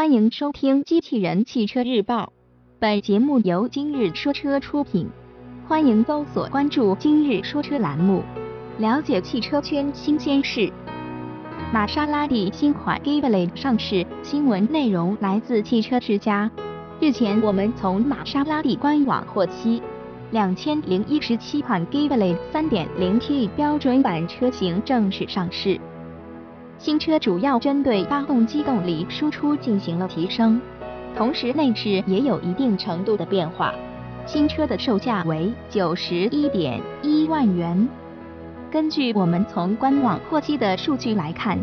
欢迎收听《机器人汽车日报》，本节目由今日说车出品。欢迎搜索关注“今日说车”栏目，了解汽车圈新鲜事。玛莎拉蒂新款 g i b l e 上市，新闻内容来自汽车之家。日前，我们从玛莎拉蒂官网获悉，两千零一十七款 g i b l e 3.0T 标准版车型正式上市。新车主要针对发动机动力输出进行了提升，同时内饰也有一定程度的变化。新车的售价为九十一点一万元。根据我们从官网获悉的数据来看，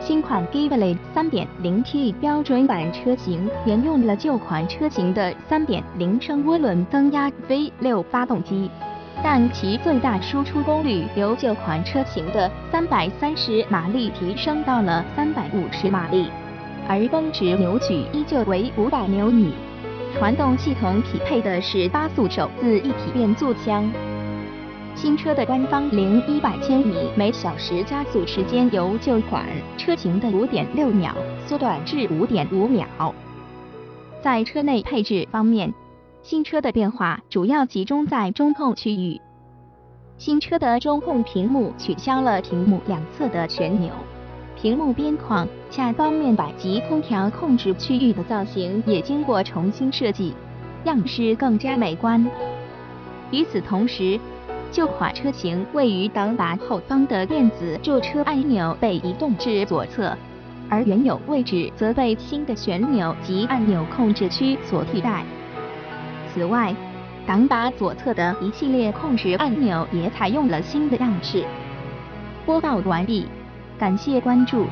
新款 Giblet 3.0T 标准版车型沿用了旧款车型的3.0升涡轮增压 V6 发动机。但其最大输出功率由旧款车型的三百三十马力提升到了三百五十马力，而峰值扭矩依旧为五百牛米。传动系统匹配的是八速手自一体变速箱。新车的官方零一百千米每小时加速时间由旧款车型的五点六秒缩短至五点五秒。在车内配置方面。新车的变化主要集中在中控区域。新车的中控屏幕取消了屏幕两侧的旋钮，屏幕边框下方面板及空调控制区域的造型也经过重新设计，样式更加美观。与此同时，旧款车型位于挡把后方的电子驻车按钮被移动至左侧，而原有位置则被新的旋钮及按钮控制区所替代。此外，挡把左侧的一系列控制按钮也采用了新的样式。播报完毕，感谢关注。